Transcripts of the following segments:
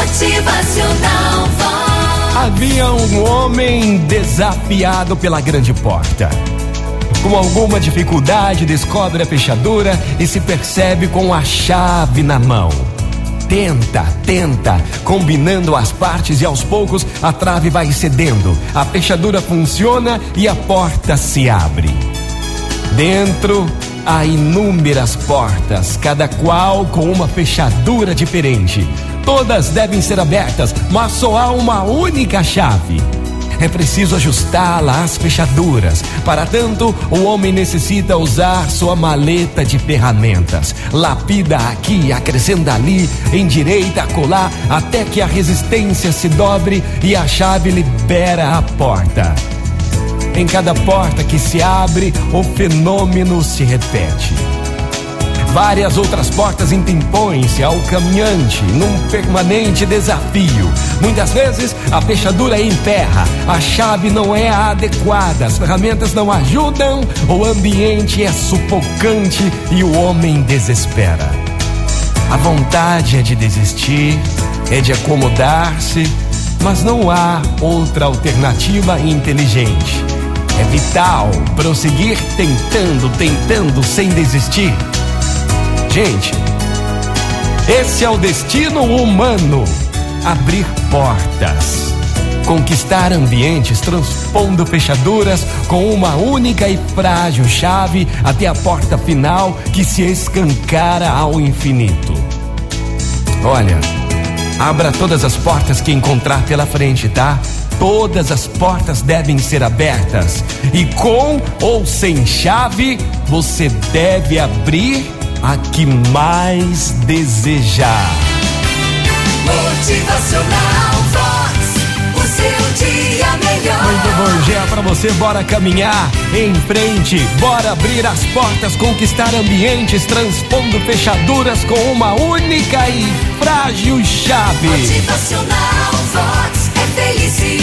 Motivacional Vox. Havia um homem desafiado pela grande porta. Com alguma dificuldade, descobre a fechadura e se percebe com a chave na mão. Tenta, tenta, combinando as partes e aos poucos a trave vai cedendo. A fechadura funciona e a porta se abre. Dentro há inúmeras portas, cada qual com uma fechadura diferente. Todas devem ser abertas, mas só há uma única chave. É preciso ajustá-la às fechaduras. Para tanto, o homem necessita usar sua maleta de ferramentas. Lapida aqui, acrescenta ali, endireita, colar, até que a resistência se dobre e a chave libera a porta. Em cada porta que se abre, o fenômeno se repete. Várias outras portas interpõem-se ao caminhante num permanente desafio. Muitas vezes a fechadura emperra, a chave não é adequada, as ferramentas não ajudam, o ambiente é sufocante e o homem desespera. A vontade é de desistir, é de acomodar-se, mas não há outra alternativa inteligente. É vital prosseguir tentando, tentando, sem desistir. Gente, esse é o destino humano: abrir portas, conquistar ambientes, transpondo fechaduras com uma única e frágil chave até a porta final que se escancara ao infinito. Olha, abra todas as portas que encontrar pela frente, tá? Todas as portas devem ser abertas e com ou sem chave você deve abrir a que mais desejar. Motivacional Vox. O seu dia melhor. Muito bom dia pra você, bora caminhar em frente, bora abrir as portas, conquistar ambientes, transpondo fechaduras com uma única e frágil chave. Motivacional Vox. É felicidade,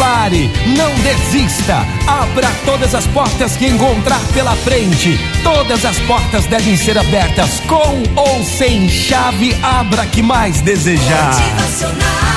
pare, não desista. Abra todas as portas que encontrar pela frente. Todas as portas devem ser abertas com ou sem chave. Abra que mais desejar. Motivacional